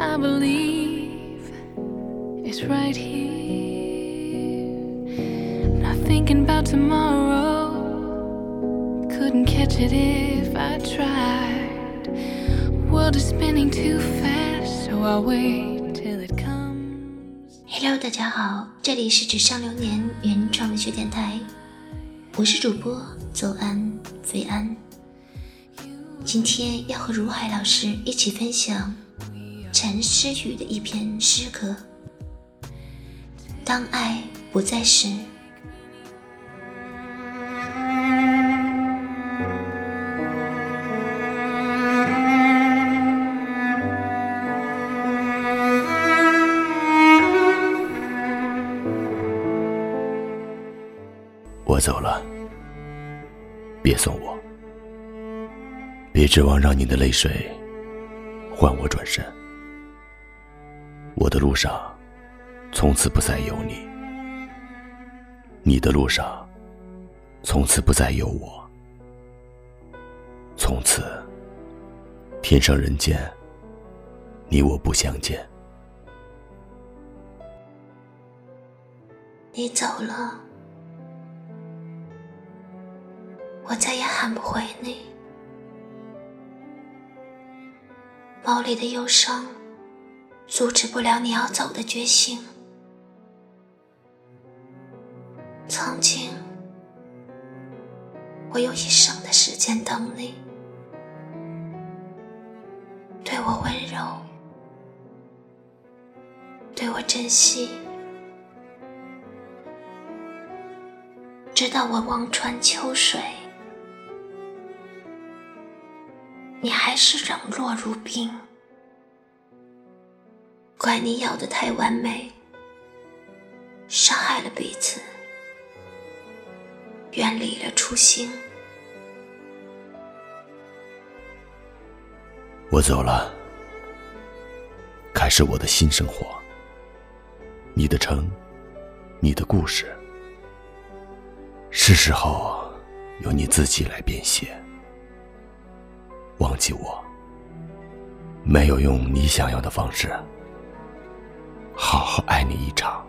I believe is right here. Not thinking about tomorrow. Couldn't catch it if I tried. World is spinning too fast, so I'll wait till it comes. Hello，大家好，这里是纸上流年原创文学电台，我是主播左安菲安。今天要和如海老师一起分享陈诗雨的一篇诗歌《当爱不再时》。我走了，别送我，别指望让你的泪水换我转身。我的路上从此不再有你，你的路上从此不再有我，从此天上人间，你我不相见。你走了。我再也喊不回你，包里的忧伤阻止不了你要走的决心。曾经，我用一生的时间等你，对我温柔，对我珍惜，直到我望穿秋水。你还是冷落如冰，怪你要的太完美，伤害了彼此，远离了初心。我走了，开始我的新生活。你的城，你的故事，是时候由你自己来编写。忘记我，没有用你想要的方式好好爱你一场，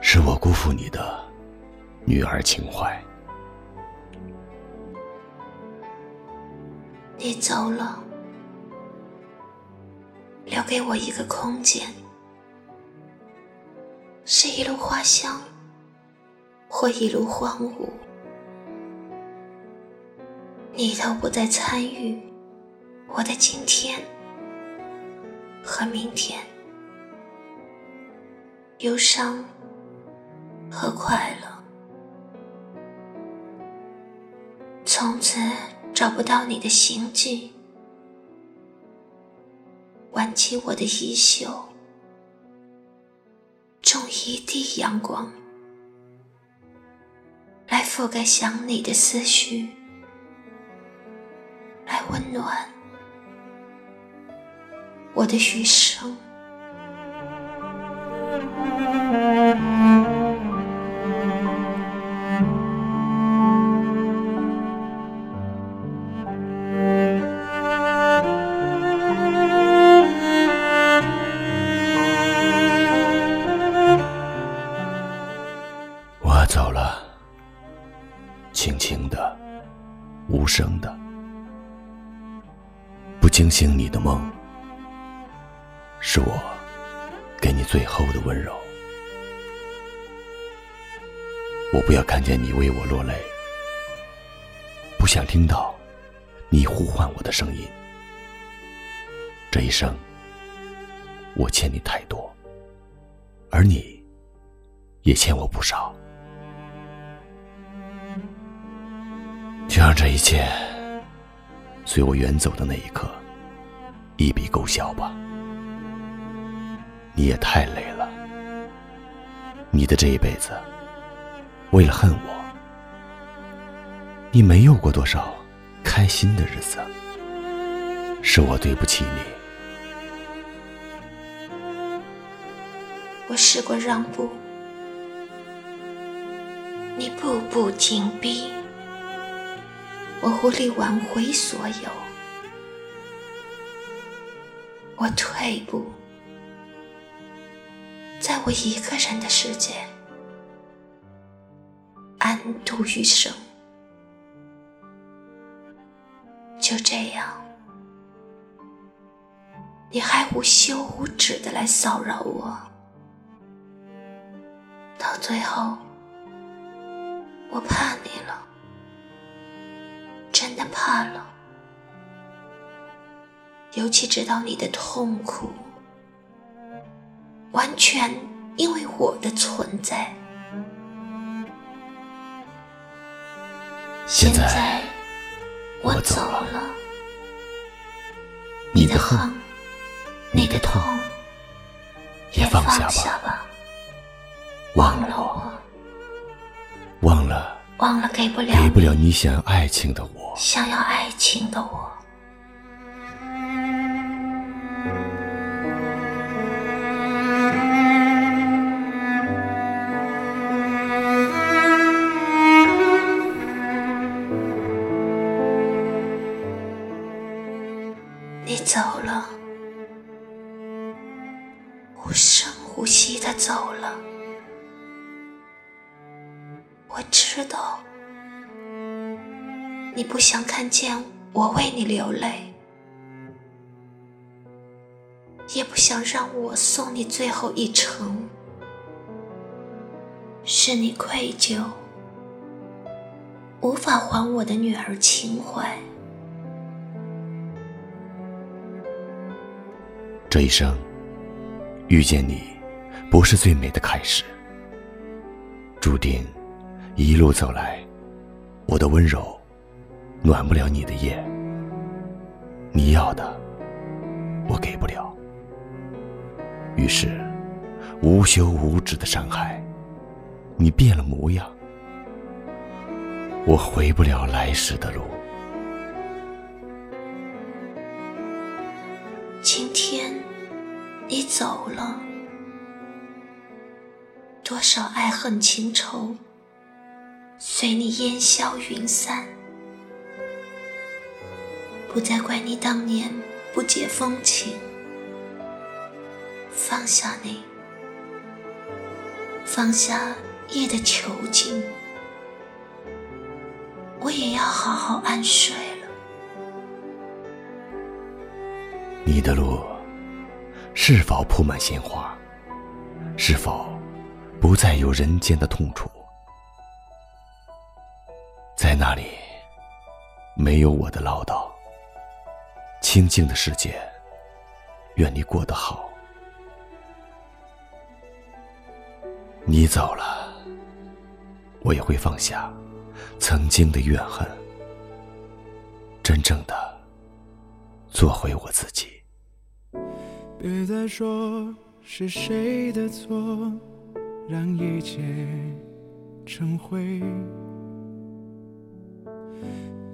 是我辜负你的女儿情怀。你走了，留给我一个空间，是一路花香，或一路荒芜。你都不再参与我的今天和明天，忧伤和快乐，从此找不到你的行迹，挽起我的衣袖，种一地阳光，来覆盖想你的思绪。来温暖我的余生。我走了，轻轻的，无声的。不惊醒你的梦，是我给你最后的温柔。我不要看见你为我落泪，不想听到你呼唤我的声音。这一生，我欠你太多，而你也欠我不少。就让这一切随我远走的那一刻。一笔勾销吧，你也太累了。你的这一辈子，为了恨我，你没有过多少开心的日子。是我对不起你。我试过让步，你步步紧逼，我无力挽回所有。我退步，在我一个人的世界安度余生。就这样，你还无休无止的来骚扰我，到最后，我怕你了，真的怕了。尤其知道你的痛苦，完全因为我的存在。现在。我走了，你的恨，你的痛，也放下吧，忘了我，忘了，忘了给不了，给不了你想要爱情的我，想要爱情的我。你不想看见我为你流泪，也不想让我送你最后一程，是你愧疚，无法还我的女儿情怀。这一生，遇见你，不是最美的开始。注定，一路走来，我的温柔，暖不了你的夜。你要的，我给不了。于是，无休无止的伤害，你变了模样，我回不了来时的路。今天你走了，多少爱恨情仇随你烟消云散，不再怪你当年不解风情，放下你，放下夜的囚禁，我也要好好安睡了。你的路是否铺满鲜花？是否不再有人间的痛楚？在那里没有我的唠叨，清静的世界，愿你过得好。你走了，我也会放下曾经的怨恨，真正的做回我自己。别再说是谁的错，让一切成灰。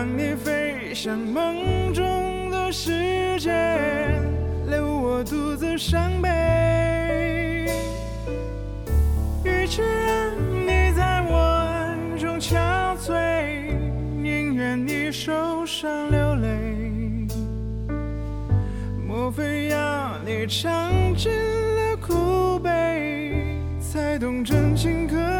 让你飞向梦中的世界，留我独自伤悲。与其让你在我爱中憔悴，宁愿你受伤流泪。莫非要你尝尽了苦悲，才懂真情可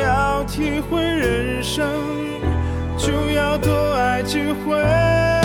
要体会人生，就要多爱几回。